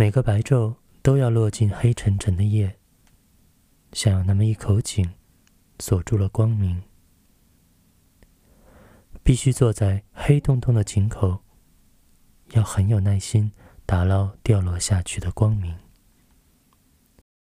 每个白昼都要落进黑沉沉的夜像有那么一口井锁住了光明。必须坐在黑洞洞的井口要很有耐心打捞掉落下去的光明。